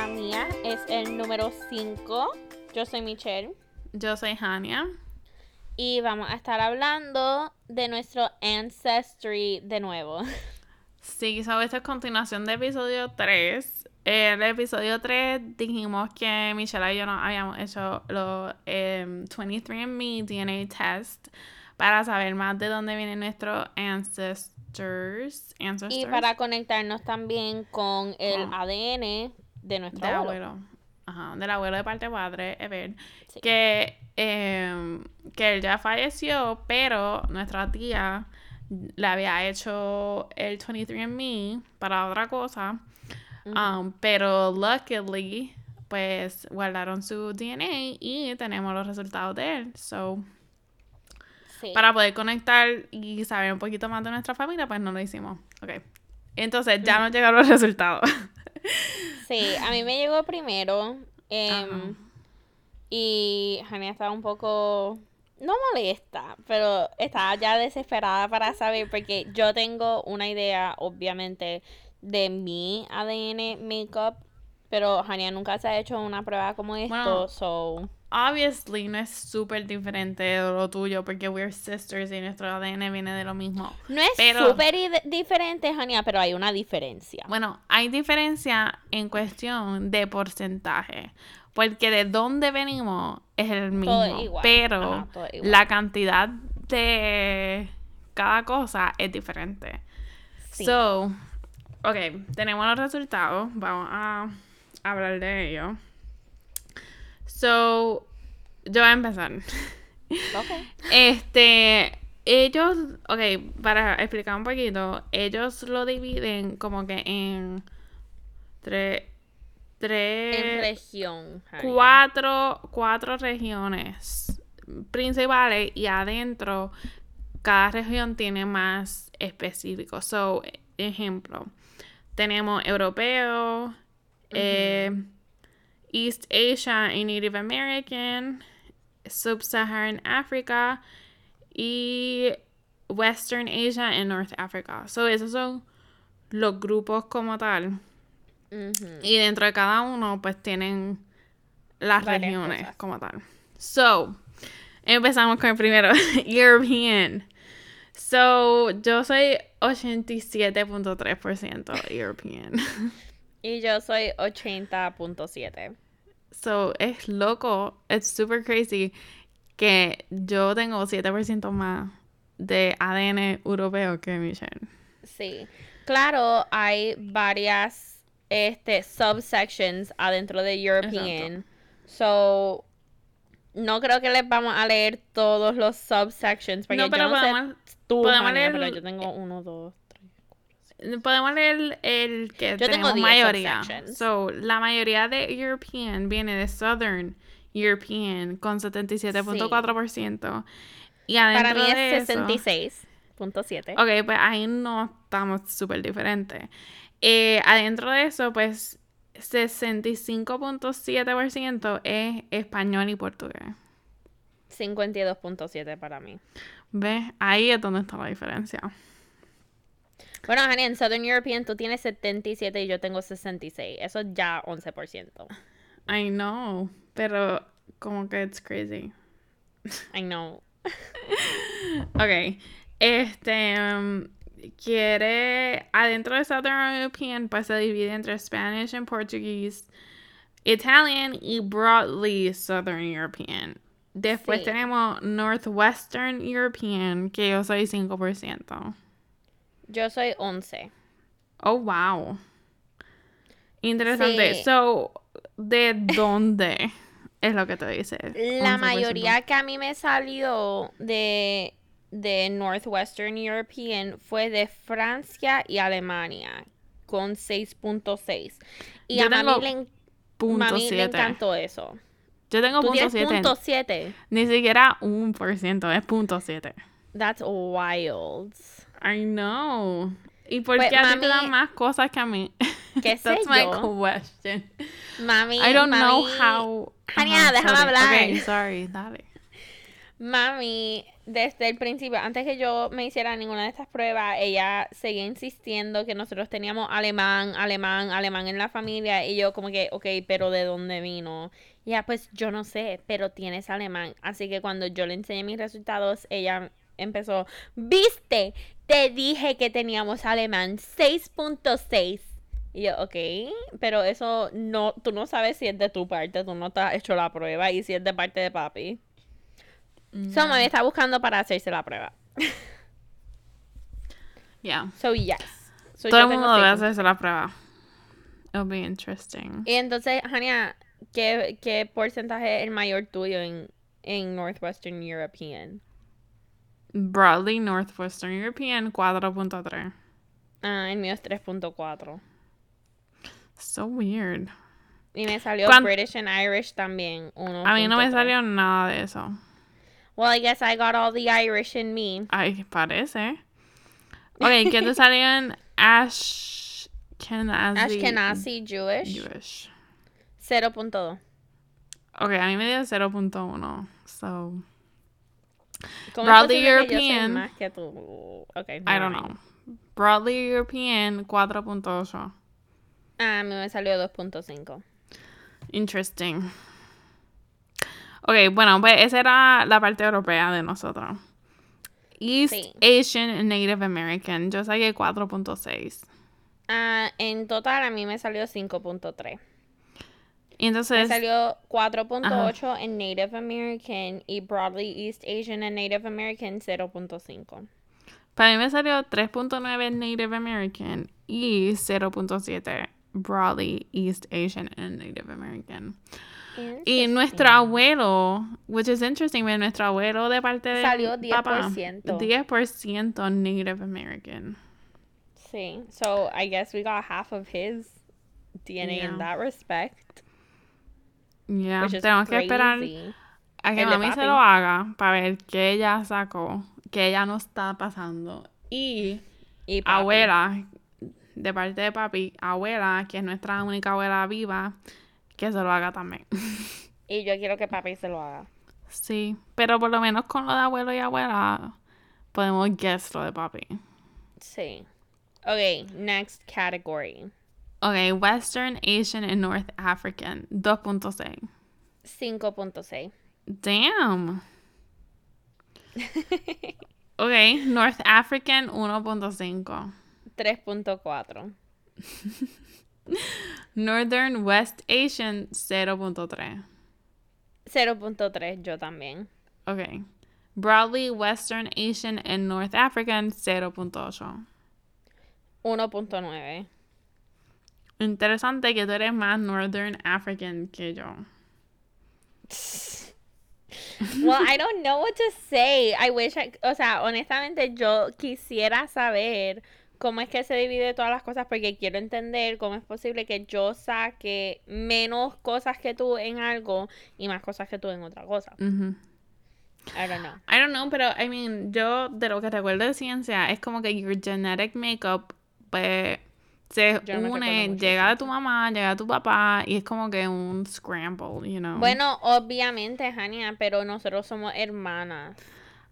mía es el número 5. Yo soy Michelle. Yo soy Hania. Y vamos a estar hablando de nuestro Ancestry de nuevo. Sí, so esta es continuación de episodio 3. En el episodio 3 dijimos que Michelle y yo no habíamos hecho los eh, 23andMe DNA test para saber más de dónde vienen nuestros ancestors. ancestors. Y para conectarnos también con el ADN de nuestro del abuelo. abuelo. Ajá, del abuelo de parte de padre, Ever. Sí. Que, eh, que él ya falleció, pero nuestra tía le había hecho el 23andMe para otra cosa. Um, pero luckily, pues guardaron su DNA y tenemos los resultados de él. So, Sí. para poder conectar y saber un poquito más de nuestra familia, pues no lo hicimos. Ok. Entonces, ya nos llegaron los resultados. Sí, a mí me llegó primero. em, y Jania estaba un poco, no molesta, pero estaba ya desesperada para saber porque yo tengo una idea, obviamente, de mi ADN makeup, pero Jania nunca se ha hecho una prueba como esto, so... Obviously, no es súper diferente de lo tuyo porque we're sisters y nuestro ADN viene de lo mismo. No es Pero- súper diferente, Jania, pero hay una diferencia. Bueno, hay diferencia en cuestión de porcentaje. Porque de dónde venimos es el mismo. Todo igual. Pero Ajá, todo es igual. la cantidad de cada cosa es diferente. Sí. So, ok, tenemos los resultados. Vamos a hablar de ellos. So, yo voy a empezar. Ok. Este, ellos, ok, para explicar un poquito, ellos lo dividen como que en tres, En tres, región, Jania. cuatro, cuatro regiones principales y adentro cada región tiene más específico. So, ejemplo, tenemos europeo, eh, East Asia y Native American, Sub-Saharan Africa y Western Asia y North Africa. So, esos son los grupos como tal. Y dentro de cada uno, pues tienen las Varias regiones cosas. como tal. So, empezamos con el primero, European. So, yo soy 87.3% European. Y yo soy 80.7. So, es loco, es super crazy que yo tengo 7% más de ADN europeo que Michelle. Sí. Claro, hay varias este subsections adentro de European. So no creo que les vamos a leer todos los subsections porque No, pero yo no podemos, sé tú, podemos leer- pero yo tengo uno, dos. Podemos leer el que Yo tengo tenemos 10 mayoría. So, la mayoría de European viene de Southern European con 77.4%. Y adentro Para mí es eso- 66.7. Ok, pues ahí no estamos súper diferentes. Eh, adentro de eso, pues 65.7% es español y portugués. 52.7 para mí. ¿Ves? Ahí es donde está la diferencia. Bueno, Jania, en Southern European tú tienes 77 y yo tengo 66. Eso es ya 11%. I know, pero como que it's crazy. I know. Ok, este, um, quiere, adentro de Southern European, pues se divide entre Spanish and Portuguese, Italian y broadly Southern European. Después Sí. tenemos Northwestern European, que yo soy 5%. Yo soy 11. Oh, wow. Interesante. Sí. So, ¿de dónde es lo que te dice? La 11%. mayoría que a mí me salió de, de Northwestern European fue de Francia y Alemania con 6.6. Y Yo a mami le, mami le siete. encantó eso. Yo tengo Tú punto 7. punto 7. Ni siquiera un por ciento, es punto siete. That's wild. I know. ¿Y por Pues, qué a ti te dan más cosas que a mí? ¿Qué sé That's my yo? question. Mami, I don't know mami- how. Jania, déjame sorry. hablar. Okay, sorry, dale. Mami, desde el principio, antes que yo me hiciera ninguna de estas pruebas, ella seguía insistiendo que nosotros teníamos alemán, alemán, alemán en la familia. Y yo como que, ok, pero ¿de dónde vino? Ya, pues yo no sé, pero tienes alemán. Así que cuando yo le enseñé mis resultados, ella empezó, viste, te dije que teníamos alemán 6.6. Y yo, ok, pero eso no, tú no sabes si es de tu parte, tú no te has hecho la prueba y si es de parte de papi. So, mami está buscando para hacerse la prueba. Yeah. So, yes. So, Todo el mundo debe hacerse la prueba. It'll be interesting. Y entonces, Hania, ¿qué, ¿qué porcentaje es el mayor tuyo en, en Northwestern European? Broadly Northwestern European 4.3. Ah, el mío es 3.4. So weird. Y me salió Cuan- British and Irish también. A mí no me 1.3. salió nada de eso. Well, I guess I got all the Irish in me. Ay, parece. Ok, ¿qué te salió en Ashkenazi? Ashkenazi Jewish, Jewish. 0.2. Ok, a mí me dio 0.1. So, ¿Cómo Broadly European. más que tú? Okay, I don't mind. know. Broadly European 4.8. Ah, me salió 2.5. Interesting. Ok, bueno, pues esa era la parte europea de nosotros. East Sí. Asian and Native American. Yo saqué 4.6. Ah, en total a mí me salió 5.3. Y Me entonces, salió 4.8 en Native American y Broadly East Asian and Native American 0.5. para mí me salió 3.9 Native American y 0.7 Broadly East Asian and Native American. Y nuestro abuelo, which is interesting, but nuestro abuelo de parte de Salió papá, 10%. 10% Native American. Sí, so I guess we got half of his DNA Yeah. in that respect. Yeah, is tenemos que esperar a que mami se lo haga para ver qué ella sacó, que ella no está pasando. Y Y abuela, de parte de papi, abuela, que es nuestra única abuela viva, que se lo haga también. Y yo quiero que papi se lo haga. Sí, pero por lo menos con lo de abuelo y abuela podemos guess lo de papi. Sí. Okay, next category. Ok, Western Asian and North African, 2.6. 5.6. Damn. Ok, North African, 1.5. 3.4. Northern West Asian, 0.3. 0.3 yo también. Ok. Broadly Western Asian and North African, 0.8. 1.9. Interesante que tú eres más Northern African que yo. Well, I don't know what to say. I wish I, o sea, honestamente yo quisiera saber cómo es que se divide todas las cosas porque quiero entender cómo es posible que yo saque menos cosas que tú en algo y más cosas que tú en otra cosa. I don't know. I don't know, pero I mean, yo de lo que recuerdo de ciencia es como que your genetic makeup pues se Yo une, llega de tu mamá, llega de tu papá y es como que un scramble, you know. Bueno, obviamente, Hania, pero nosotros somos hermanas.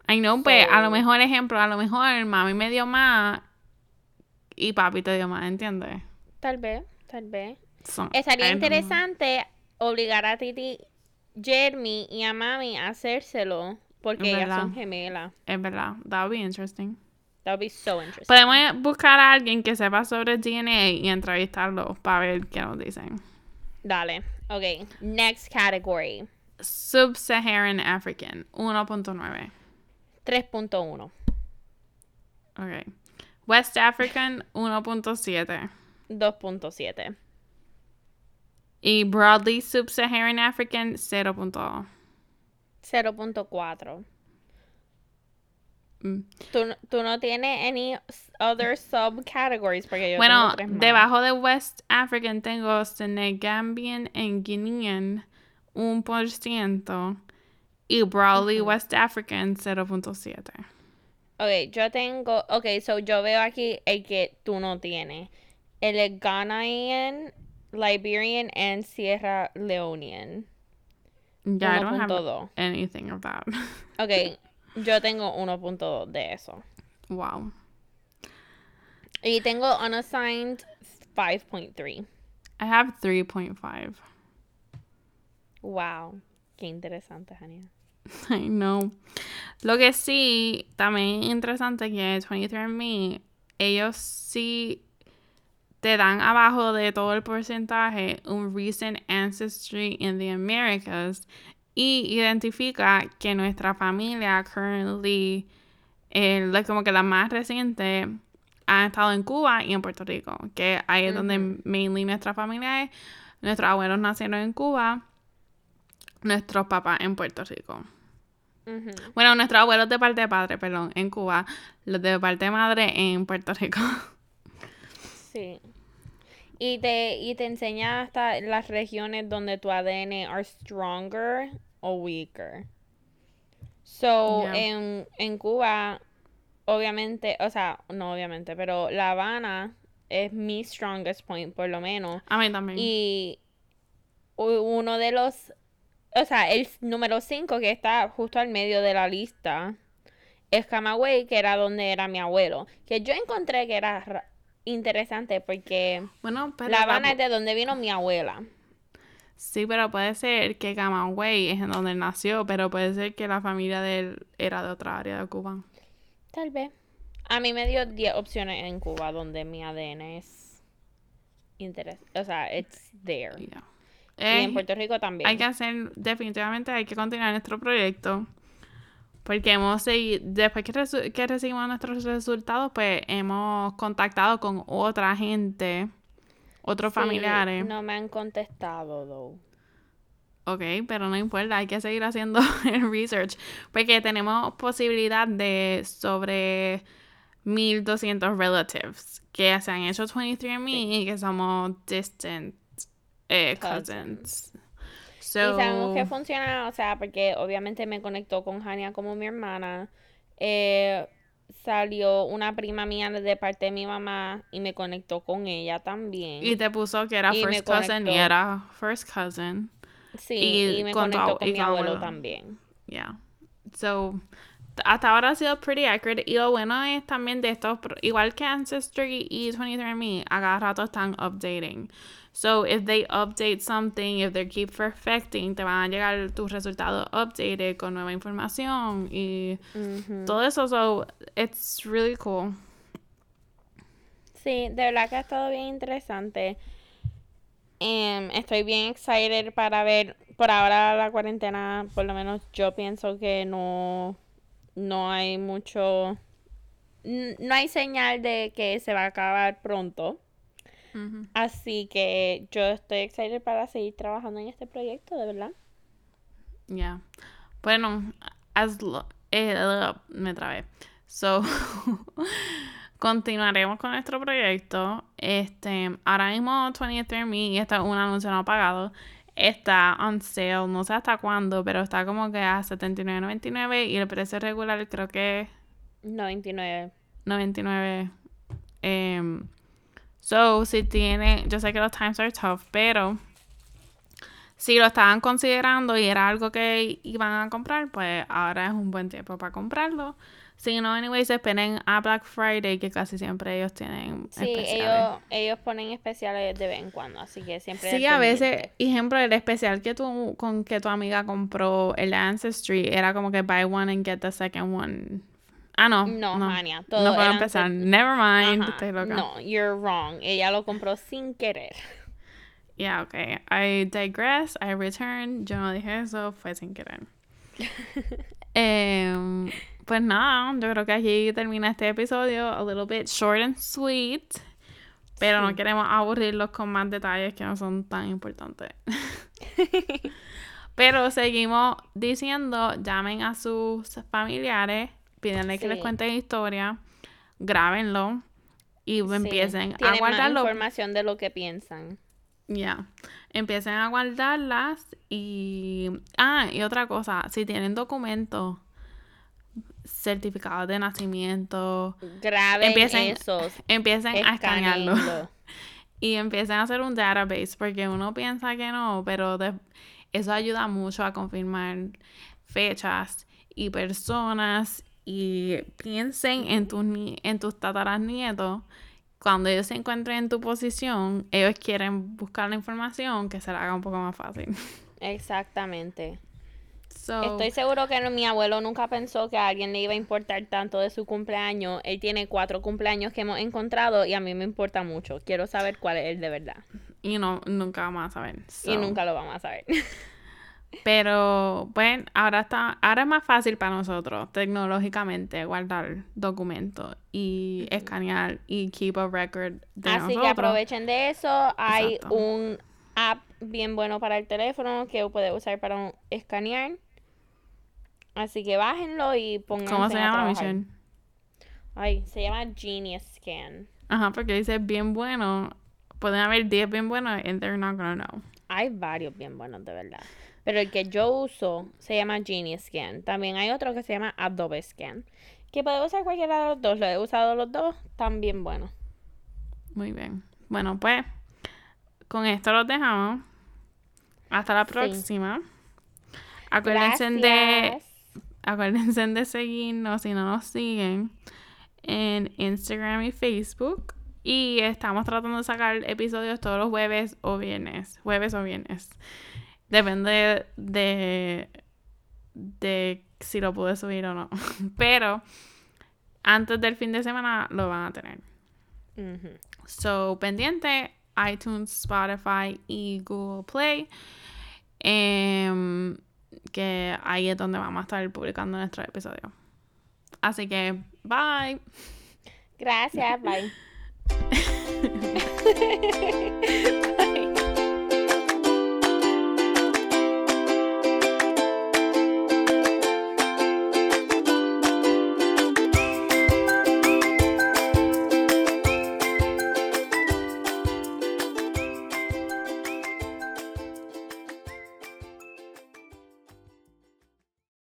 I know, pues a lo so- mejor ejemplo, a lo mejor mami me dio más y papi te dio más, ¿entiendes? Tal vez, tal vez. So, Estaría interesante obligar a Titi, Jeremy y a Mami a hacérselo porque ellas son gemelas. Es verdad, that would be interesting. That would be so interesting. Podemos buscar a alguien que sepa sobre DNA y entrevistarlo para ver qué nos dicen. Dale. Ok. Next category. Sub-Saharan African, 1.9. 3.1. Ok. West African, 1.7. 2.7. Y Broadly Sub-Saharan African, 0.2. 0.4. Mm. ¿Tú, tú no tienes any other subcategories porque yo Bueno, tengo tres debajo de West African tengo Senegambian and Guinean, 1%. Y Broadly West African, 0.7. Ok, yo tengo. Ok, so yo veo aquí el que tú no tienes. El Ghanaian, Liberian, and Sierra Leonean. Yeah, I don't have 1.2. anything of that. Ok, yo tengo 1.2 de eso. wow. Y tengo unassigned 5.3. I have 3.5. Wow. Qué interesante, Jania. I know. Lo que sí, también interesante que 23andMe, ellos sí te dan abajo de todo el porcentaje un recent ancestry in the Americas y identifica que nuestra familia currently, eh, como que la más reciente, ha estado en Cuba y en Puerto Rico, que ahí es donde mainly nuestra familia es. Nuestros abuelos nacieron en Cuba, nuestros papás en Puerto Rico. Bueno, nuestros abuelos de parte de padre, perdón, en Cuba, los de parte de madre en Puerto Rico. Sí. Y te, y te enseña hasta las regiones donde tu ADN are stronger o weaker. So, Yeah. en, en Cuba, obviamente, o sea, no obviamente, pero La Habana es mi strongest point, por lo menos. A mí también. Y uno de los, o sea, el número 5 que está justo al medio de la lista es Camagüey, que era donde era mi abuelo. Que yo encontré que era ra- interesante porque bueno, La Habana es de donde vino mi abuela. Sí, pero puede ser que Camagüey es en donde él nació, pero puede ser que la familia de él era de otra área de Cuba. Tal vez. A mí me dio 10 opciones en Cuba donde mi ADN es interesante. O sea, it's there. Yeah. Y Eh, en Puerto Rico también. hay que hacer, definitivamente hay que continuar nuestro proyecto. Porque hemos seguido, después que, que recibimos nuestros resultados, pues hemos contactado con otra gente, otros Sí, familiares. No me han contestado, though. Ok, pero no importa, hay que seguir haciendo el research. Porque tenemos posibilidad de sobre 1200 relatives que se han hecho 23andMe y que somos distant eh, cousins. So, Y sabemos que funciona, o sea, porque obviamente me conectó con Jania como mi hermana. Eh, salió una prima mía de parte de mi mamá y me conectó con ella también. y te puso que era y first cousin y era first cousin. sí, y y, me con conectó con y mi abuelo abuelo. también. Yeah. So, hasta ahora ha sido pretty accurate. Y lo bueno es también de estos, igual que Ancestry y 23andMe, a cada rato están updating. So, if they update something, if they keep perfecting, te van a llegar tus resultados updated con nueva información y todo eso. So, it's really cool. Sí, de verdad que ha estado bien interesante. Em, estoy bien excited para ver, por ahora la cuarentena, por lo menos yo pienso que no, no hay mucho, no hay señal de que se va a acabar pronto. Así que yo estoy excited para seguir trabajando en este proyecto, de verdad. Yeah. Bueno, eh, me trabé. So, continuaremos con nuestro proyecto. Este, ahora mismo 23andMe, y esto es un anuncio no pagado, está on sale, no sé hasta cuándo, pero está como que a $79.99 y el precio regular creo que 99. 99. Em, so, si tiene, yo sé que los times are tough, pero si lo estaban considerando y era algo que iban a comprar, pues ahora es un buen tiempo para comprarlo. Si no, anyways, esperen a Black Friday, que casi siempre ellos tienen Sí, especiales. ellos, ellos ponen especiales de vez en cuando, así que siempre Sí, a veces, ejemplo, el especial que tu, con que tu amiga compró, el Ancestry, era como que buy one and get the second one. Ah, no. No, no. Mania, No todo puedo eran empezar. Never mind. Ajá, estoy loca. No, you're wrong. Ella lo compró sin querer. Yeah, okay. I digress. I return. Yo no dije eso, fue sin querer. Em, pues nada, yo creo que aquí termina este episodio. A little bit short and sweet. Pero no Sí. queremos aburrirlos con más detalles que no son tan importantes. Pero seguimos diciendo, llamen a sus familiares, pídenle que les Sí. cuenten historia, grábenlo y Sí, empiecen a tienen más guardarlo información de lo que piensan. ya. Empiecen a guardarlas y... Ah, y otra cosa. Si tienen documentos, certificados de nacimiento, Graben Empiecen esos. empiecen a escanearlo. Y empiecen a hacer un database. Porque uno piensa que no, pero de- Eso ayuda mucho a confirmar fechas y personas y piensen en tus, en tus tataranietos. Cuando ellos se encuentren en tu posición, ellos quieren buscar la información que se la haga un poco más fácil. Exactamente. Estoy seguro que mi abuelo nunca pensó que a alguien le iba a importar tanto de su cumpleaños. Él tiene cuatro cumpleaños que hemos encontrado y a mí me importa mucho. Quiero saber cuál es el de verdad. Y no, nunca vamos a saber. Y nunca lo vamos a saber. Pero, bueno, ahora está, ahora es más fácil para nosotros tecnológicamente guardar documentos y escanear y keep a record de Así que aprovechen de eso. Hay un app bien bueno para el teléfono que puede usar para escanear. Así que bájenlo y pongan. ¿Cómo se llama, Michelle? Ay, se llama Genius Scan. Ajá, porque dice bien bueno. Pueden haber 10 bien buenos and they're not gonna know. Hay varios bien buenos, de verdad. Pero el que yo uso se llama Genius Scan. También hay otro que se llama Adobe Scan. Que puede usar cualquiera de los dos. Lo he usado los dos. También bueno. Muy bien. Bueno, pues con esto los dejamos. Hasta la próxima. Acuérdense de acuérdense de seguirnos si no nos siguen en Instagram y Facebook. Y estamos tratando de sacar episodios todos los jueves o viernes. Jueves o viernes. Depende de, de si lo pude subir o no. Pero antes del fin de semana lo van a tener. So, pendiente iTunes, Spotify y Google Play. Em, que ahí es donde vamos a estar publicando nuestro episodio. Así que, bye. Gracias, bye.